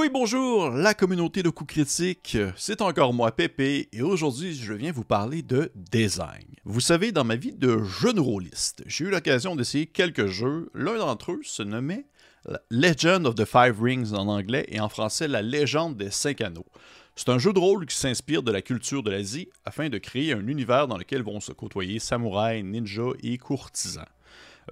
oui, bonjour, la communauté de coups critiques. C'est encore moi, Pépé, et aujourd'hui, je viens vous parler de design. Vous savez, dans ma vie de jeune rôliste, j'ai eu l'occasion d'essayer quelques jeux. L'un d'entre eux se nommait Legend of the Five Rings en anglais et en français La légende des cinq anneaux. C'est un jeu de rôle qui s'inspire de la culture de l'Asie afin de créer un univers dans lequel vont se côtoyer samouraïs, ninjas et courtisans.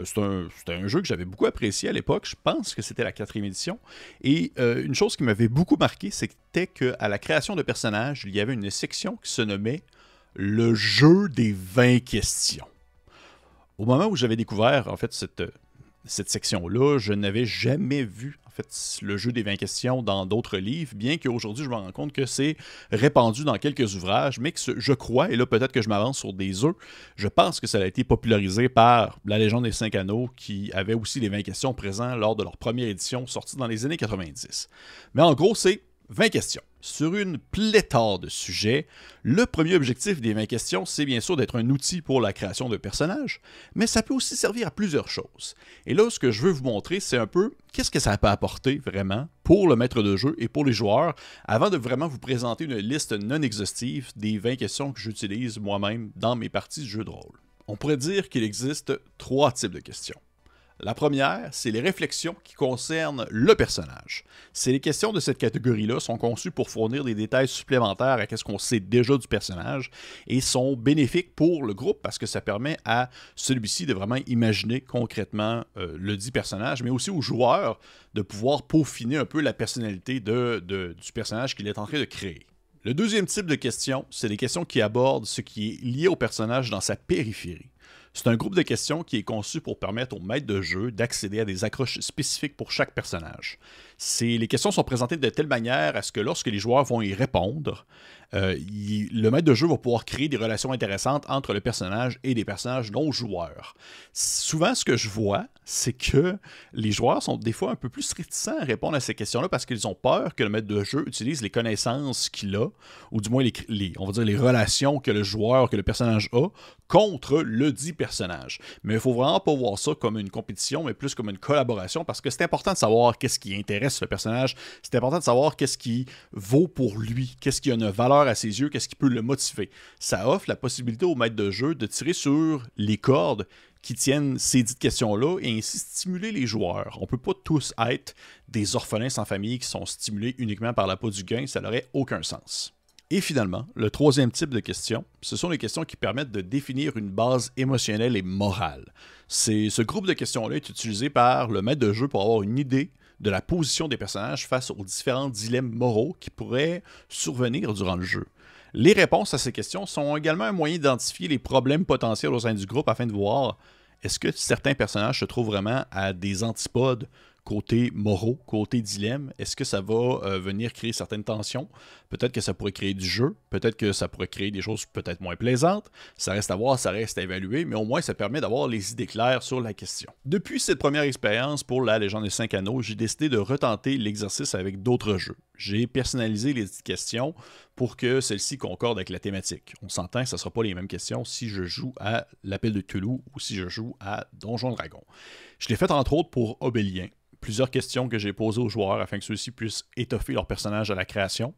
Euh, c'était un, jeu que j'avais beaucoup apprécié à l'époque. Je pense que c'était la quatrième édition. Et euh, une chose qui m'avait beaucoup marqué, c'était qu'à la création de personnages, il y avait une section qui se nommait le jeu des 20 questions. Au moment où j'avais découvert en fait cette, cette section-là, je n'avais jamais vu en fait le jeu des 20 questions dans d'autres livres, bien qu'aujourd'hui je me rends compte que c'est répandu dans quelques ouvrages, mais que je crois, et là peut-être que je m'avance sur des œufs, je pense que ça a été popularisé par la légende des cinq anneaux qui avait aussi les 20 questions présents lors de leur première édition sortie dans les années 90. Mais en gros, c'est 20 questions sur une pléthore de sujets. Le premier objectif des 20 questions, c'est bien sûr d'être un outil pour la création de personnages, mais ça peut aussi servir à plusieurs choses. Et là, ce que je veux vous montrer, c'est un peu qu'est-ce que ça peut apporter vraiment pour le maître de jeu et pour les joueurs, avant de vraiment vous présenter une liste non exhaustive des 20 questions que j'utilise moi-même dans mes parties de jeu de rôle. On pourrait dire qu'il existe trois types de questions. La première, c'est les réflexions qui concernent le personnage. C'est les questions de cette catégorie-là sont conçues pour fournir des détails supplémentaires à ce qu'on sait déjà du personnage et sont bénéfiques pour le groupe parce que ça permet à celui-ci de vraiment imaginer concrètement euh, le dit personnage, mais aussi aux joueurs de pouvoir peaufiner un peu la personnalité du personnage qu'il est en train de créer. Le deuxième type de questions, c'est des questions qui abordent ce qui est lié au personnage dans sa périphérie. C'est un groupe de questions qui est conçu pour permettre au maître de jeu d'accéder à des accroches spécifiques pour chaque personnage. Les questions sont présentées de telle manière à ce que lorsque les joueurs vont y répondre, euh, le maître de jeu va pouvoir créer des relations intéressantes entre le personnage et des personnages non joueurs. Souvent, ce que je vois, c'est que les joueurs sont des fois un peu plus réticents à répondre à ces questions-là parce qu'ils ont peur que le maître de jeu utilise les connaissances qu'il a, ou du moins les, on va dire les relations que le joueur, que le personnage a, contre le dit personnage. Mais il faut vraiment pas voir ça comme une compétition, mais plus comme une collaboration parce que c'est important de savoir qu'est-ce qui intéresse le personnage, c'est important de savoir qu'est-ce qui vaut pour lui, qu'est-ce qui a une valeur à ses yeux, qu'est-ce qui peut le motiver. Ça offre la possibilité au maître de jeu de tirer sur les cordes qui tiennent ces dites questions-là et ainsi stimuler les joueurs. On ne peut pas tous être des orphelins sans famille qui sont stimulés uniquement par la peau du gain, ça n'aurait aucun sens. Et finalement, le troisième type de questions, ce sont les questions qui permettent de définir une base émotionnelle et morale. ce groupe de questions-là est utilisé par le maître de jeu pour avoir une idée de la position des personnages face aux différents dilemmes moraux qui pourraient survenir durant le jeu. Les réponses à ces questions sont également un moyen d'identifier les problèmes potentiels au sein du groupe afin de voir est-ce que certains personnages se trouvent vraiment à des antipodes côté moraux, côté dilemme, est-ce que ça va euh, venir créer certaines tensions? Peut-être que ça pourrait créer du jeu, peut-être que ça pourrait créer des choses peut-être moins plaisantes. Ça reste à voir, ça reste à évaluer, mais au moins ça permet d'avoir les idées claires sur la question. Depuis cette première expérience pour la Légende des 5 anneaux, j'ai décidé de retenter l'exercice avec d'autres jeux. J'ai personnalisé les questions pour que celles-ci concordent avec la thématique. On s'entend que ce ne sera pas les mêmes questions si je joue à l'Appel de Toulouse ou si je joue à Donjon Dragon. Je l'ai fait entre autres pour Obélien, plusieurs questions que j'ai posées aux joueurs afin que ceux-ci puissent étoffer leur personnage à la création.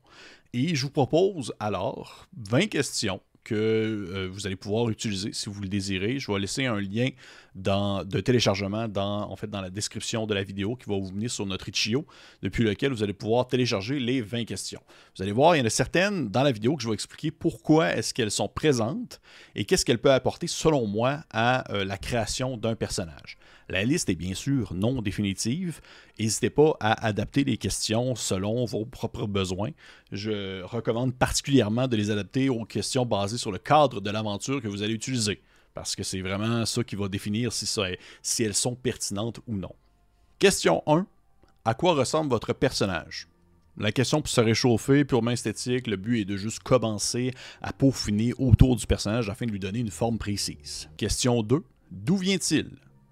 Et je vous propose alors 20 questions que euh, vous allez pouvoir utiliser si vous le désirez. Je vais laisser un lien de téléchargement dans, en fait, dans la description de la vidéo qui va vous venir sur notre Itch.io, depuis lequel vous allez pouvoir télécharger les 20 questions. Vous allez voir, il y en a certaines dans la vidéo que je vais expliquer pourquoi est-ce qu'elles sont présentes et qu'est-ce qu'elles peuvent apporter, selon moi, à euh, la création d'un personnage. La liste est bien sûr non définitive. N'hésitez pas à adapter les questions selon vos propres besoins. Je recommande particulièrement de les adapter aux questions basées sur le cadre de l'aventure que vous allez utiliser, parce que c'est vraiment ça qui va définir si, elles sont pertinentes ou non. Question 1. À quoi ressemble votre personnage? La question peut se réchauffer, purement esthétique, le but est de juste commencer à peaufiner autour du personnage afin de lui donner une forme précise. Question 2. D'où vient-il?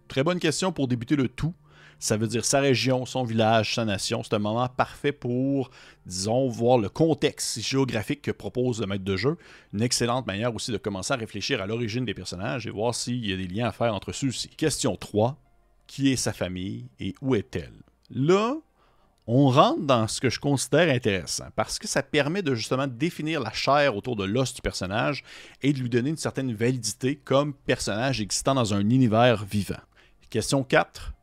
Très bonne question pour débuter le tout. Ça veut dire sa région, son village, sa nation. C'est un moment parfait pour, disons, voir le contexte géographique que propose le maître de jeu. Une excellente manière aussi de commencer à réfléchir à l'origine des personnages et voir s'il y a des liens à faire entre ceux-ci. Question 3. Qui est sa famille et où est-elle? Là, on rentre dans ce que je considère intéressant parce que ça permet de justement définir la chair autour de l'os du personnage et de lui donner une certaine validité comme personnage existant dans un univers vivant. Question 4.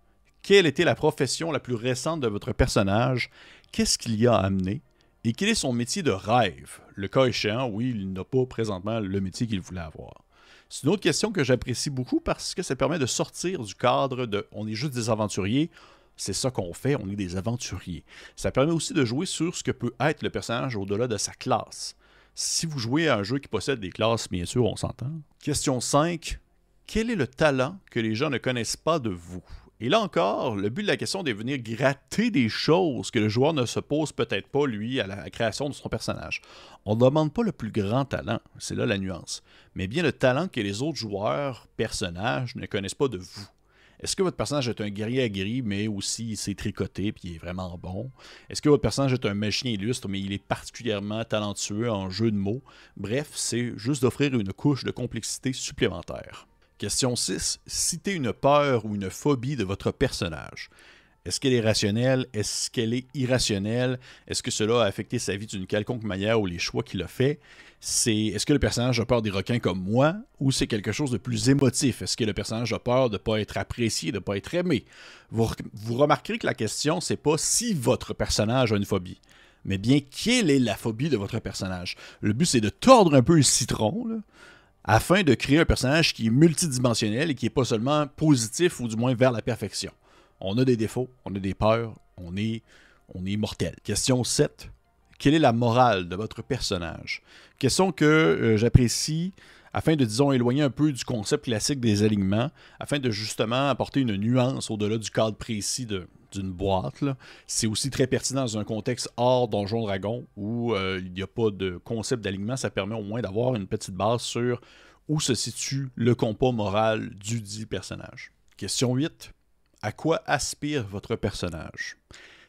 Quelle était la profession la plus récente de votre personnage? Qu'est-ce qu'il y a amené? Et quel est son métier de rêve? Le cas échéant, oui, il n'a pas présentement le métier qu'il voulait avoir. C'est une autre question que j'apprécie beaucoup parce que ça permet de sortir du cadre de on est juste des aventuriers, c'est ça qu'on fait, on est des aventuriers. Ça permet aussi de jouer sur ce que peut être le personnage au-delà de sa classe. Si vous jouez à un jeu qui possède des classes, bien sûr, on s'entend. Question 5. Quel est le talent que les gens ne connaissent pas de vous? Et là encore, le but de la question est de venir gratter des choses que le joueur ne se pose peut-être pas, lui, à la création de son personnage. On ne demande pas le plus grand talent, c'est là la nuance, mais bien le talent que les autres joueurs, personnages, ne connaissent pas de vous. Est-ce que votre personnage est un guerrier aguerri, mais aussi il s'est tricoté puis il est vraiment bon? Est-ce que votre personnage est un magicien illustre, mais il est particulièrement talentueux en jeu de mots? Bref, c'est juste d'offrir une couche de complexité supplémentaire. Question 6. Citez une peur ou une phobie de votre personnage. Est-ce qu'elle est rationnelle? Est-ce qu'elle est irrationnelle? Est-ce que cela a affecté sa vie d'une quelconque manière ou les choix qu'il a fait? C'est est-ce que le personnage a peur des requins comme moi ou c'est quelque chose de plus émotif? Est-ce que le personnage a peur de ne pas être apprécié, de ne pas être aimé? Vous, remarquerez que la question, c'est pas si votre personnage a une phobie, mais bien quelle est la phobie de votre personnage? Le but, c'est de tordre un peu le citron, afin de créer un personnage qui est multidimensionnel et qui n'est pas seulement positif ou du moins vers la perfection. On a des défauts, on a des peurs, on est, on est mortel. Question 7. Quelle est la morale de votre personnage? Question que euh, j'apprécie afin de, disons, éloigner un peu du concept classique des alignements, afin de justement apporter une nuance au-delà du cadre précis d'une boîte. C'est aussi très pertinent dans un contexte hors Donjon Dragon où euh, il n'y a pas de concept d'alignement. Ça permet au moins d'avoir une petite base sur où se situe le compas moral du dit personnage. Question 8. À quoi aspire votre personnage?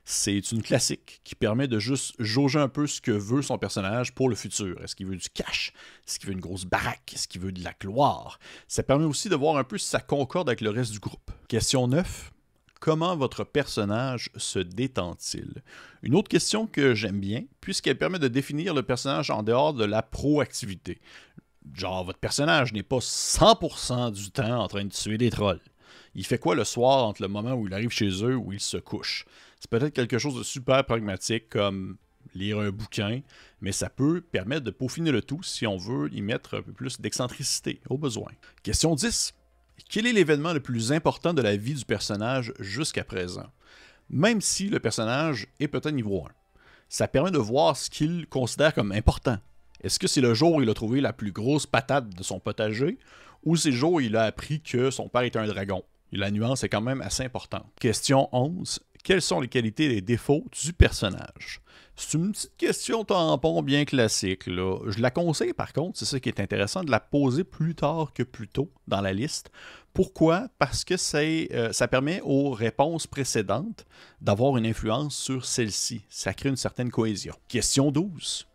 C'est une classique qui permet de juste jauger un peu ce que veut son personnage pour le futur. Est-ce qu'il veut du cash? Est-ce qu'il veut une grosse baraque? Est-ce qu'il veut de la gloire? Ça permet aussi de voir un peu si ça concorde avec le reste du groupe. Question 9. Comment votre personnage se détend-il? Une autre question que j'aime bien, puisqu'elle permet de définir le personnage en dehors de la proactivité. Genre, votre personnage n'est pas 100% du temps en train de tuer des trolls. Il fait quoi le soir entre le moment où il arrive chez eux où il se couche? C'est peut-être quelque chose de super pragmatique comme lire un bouquin, mais ça peut permettre de peaufiner le tout si on veut y mettre un peu plus d'excentricité au besoin. Question 10. Quel est l'événement le plus important de la vie du personnage jusqu'à présent? Même si le personnage est peut-être niveau 1. Ça permet de voir ce qu'il considère comme important. Est-ce que c'est le jour où il a trouvé la plus grosse patate de son potager, ou c'est le jour où il a appris que son père était un dragon? la nuance est quand même assez importante. Question 11. Quelles sont les qualités et les défauts du personnage? C'est une petite question tampon bien classique. Là. Je la conseille par contre, c'est ça qui est intéressant, de la poser plus tard que plus tôt dans la liste. Pourquoi? Parce que euh, ça permet aux réponses précédentes d'avoir une influence sur celle-ci. Ça crée une certaine cohésion. Question 12.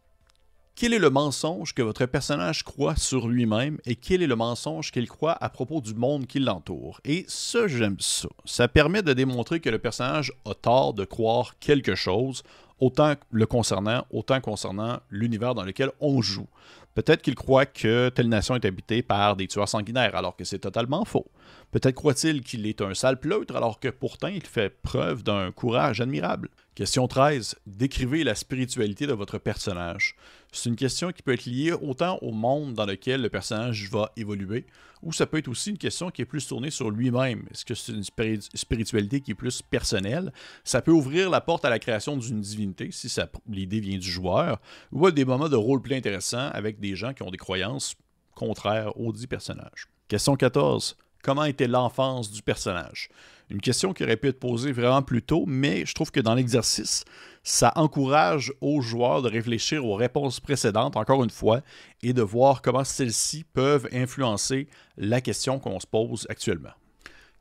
Quel est le mensonge que votre personnage croit sur lui-même et quel est le mensonge qu'il croit à propos du monde qui l'entoure? Et ça, j'aime ça. Ça permet de démontrer que le personnage a tort de croire quelque chose, autant le concernant, autant concernant l'univers dans lequel on joue. Peut-être qu'il croit que telle nation est habitée par des tueurs sanguinaires, alors que c'est totalement faux. Peut-être croit-il qu'il est un sale pleutre, alors que pourtant il fait preuve d'un courage admirable. Question 13. Décrivez la spiritualité de votre personnage. C'est une question qui peut être liée autant au monde dans lequel le personnage va évoluer, ou ça peut être aussi une question qui est plus tournée sur lui-même. Est-ce que c'est une spiritualité qui est plus personnelle? Ça peut ouvrir la porte à la création d'une divinité, si l'idée vient du joueur, ou à des moments de roleplay intéressants avec des gens qui ont des croyances contraires aux dits personnages. Question 14. Comment était l'enfance du personnage? Une question qui aurait pu être posée vraiment plus tôt, mais je trouve que dans l'exercice, ça encourage aux joueurs de réfléchir aux réponses précédentes, encore une fois, et de voir comment celles-ci peuvent influencer la question qu'on se pose actuellement.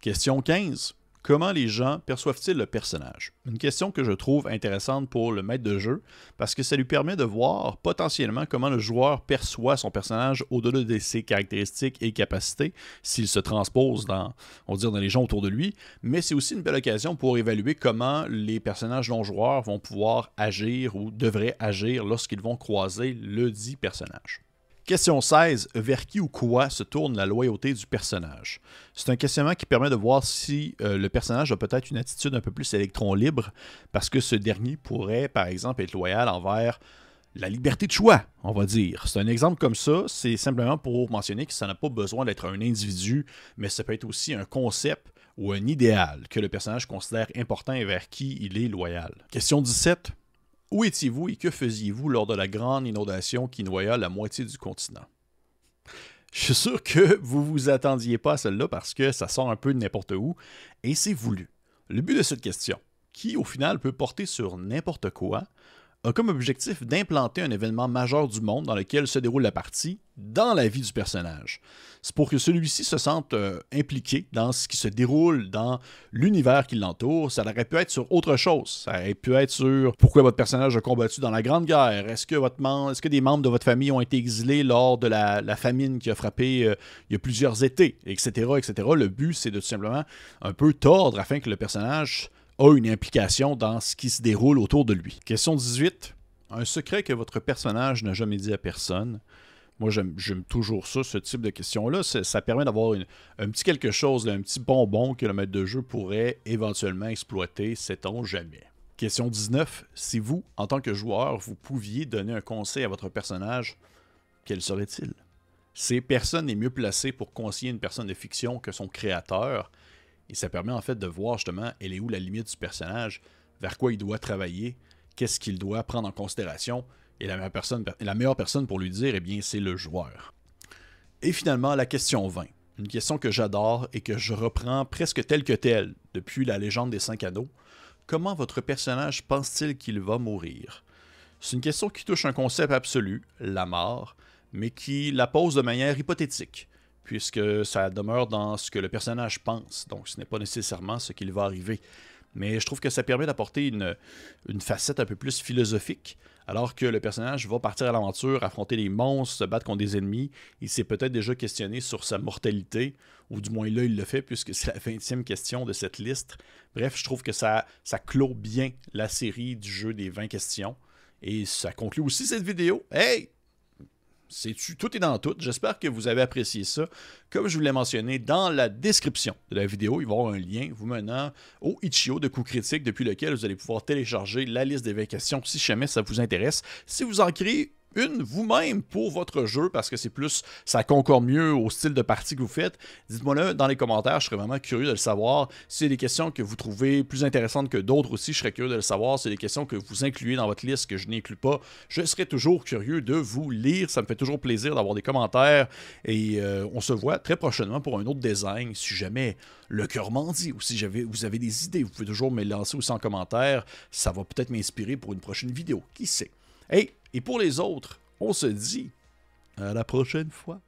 Question 15. Comment les gens perçoivent-ils le personnage? Une question que je trouve intéressante pour le maître de jeu parce que ça lui permet de voir potentiellement comment le joueur perçoit son personnage au-delà de ses caractéristiques et capacités s'il se transpose dans, on les gens autour de lui, mais c'est aussi une belle occasion pour évaluer comment les personnages non joueurs vont pouvoir agir ou devraient agir lorsqu'ils vont croiser le dit personnage. Question 16. Vers qui ou quoi se tourne la loyauté du personnage? C'est un questionnement qui permet de voir si euh, le personnage a peut-être une attitude un peu plus électron libre, parce que ce dernier pourrait, par exemple, être loyal envers la liberté de choix, on va dire. C'est un exemple comme ça, c'est simplement pour mentionner que ça n'a pas besoin d'être un individu, mais ça peut être aussi un concept ou un idéal que le personnage considère important et vers qui il est loyal. Question 17. Où étiez-vous et que faisiez-vous lors de la grande inondation qui noya la moitié du continent? Je suis sûr que vous vous attendiez pas à celle-là parce que ça sort un peu de n'importe où et c'est voulu. Le but de cette question, qui au final peut porter sur n'importe quoi, a comme objectif d'implanter un événement majeur du monde dans lequel se déroule la partie dans la vie du personnage. C'est pour que celui-ci se sente euh, impliqué dans ce qui se déroule dans l'univers qui l'entoure. Ça aurait pu être sur autre chose. Ça aurait pu être sur pourquoi votre personnage a combattu dans la Grande Guerre. Est-ce que, est-ce que des membres de votre famille ont été exilés lors de la, famine qui a frappé euh, il y a plusieurs étés, etc., etc. Le but, c'est de tout simplement un peu tordre afin que le personnage a une implication dans ce qui se déroule autour de lui. Question 18. Un secret que votre personnage n'a jamais dit à personne. Moi, j'aime toujours ça, ce type de questions-là. Ça permet d'avoir un petit quelque chose, un petit bonbon que le maître de jeu pourrait éventuellement exploiter, sait-on jamais. Question 19. Si vous, en tant que joueur, vous pouviez donner un conseil à votre personnage, quel serait-il? Ces personnes n'est mieux placé pour conseiller une personne de fiction que son créateur, et ça permet en fait de voir justement elle est où la limite du personnage, vers quoi il doit travailler, qu'est-ce qu'il doit prendre en considération. Et la meilleure personne, pour lui dire, eh bien, c'est le joueur. Et finalement, la question 20. Une question que j'adore et que je reprends presque telle que telle depuis la légende des cinq anneaux. Comment votre personnage pense-t-il qu'il va mourir? C'est une question qui touche un concept absolu, la mort, mais qui la pose de manière hypothétique puisque ça demeure dans ce que le personnage pense. Donc, ce n'est pas nécessairement ce qu'il va arriver. Mais je trouve que ça permet d'apporter une, facette un peu plus philosophique, alors que le personnage va partir à l'aventure, affronter les monstres, se battre contre des ennemis. Il s'est peut-être déjà questionné sur sa mortalité, ou du moins là, il le fait, puisque c'est la 20e question de cette liste. Bref, je trouve que ça, ça clôt bien la série du jeu des 20 questions. Et ça conclut aussi cette vidéo. Hey! C'est tout est dans tout. J'espère que vous avez apprécié ça. Comme je vous l'ai mentionné, dans la description de la vidéo, il va y avoir un lien vous menant au Itch.io de coups critiques depuis lequel vous allez pouvoir télécharger la liste des questions si jamais ça vous intéresse. Si vous en créez une vous-même pour votre jeu parce que c'est plus, ça concorde mieux au style de partie que vous faites. Dites-moi là dans les commentaires, je serais vraiment curieux de le savoir. Si c'est des questions que vous trouvez plus intéressantes que d'autres aussi, je serais curieux de le savoir. Si c'est des questions que vous incluez dans votre liste que je n'inclus pas, je serais toujours curieux de vous lire. Ça me fait toujours plaisir d'avoir des commentaires et euh, on se voit très prochainement pour un autre design. Si jamais le cœur m'en dit ou si vous avez des idées, vous pouvez toujours me lancer aussi en commentaire. Ça va peut-être m'inspirer pour une prochaine vidéo. Qui sait? Hey, et pour les autres, on se dit à la prochaine fois.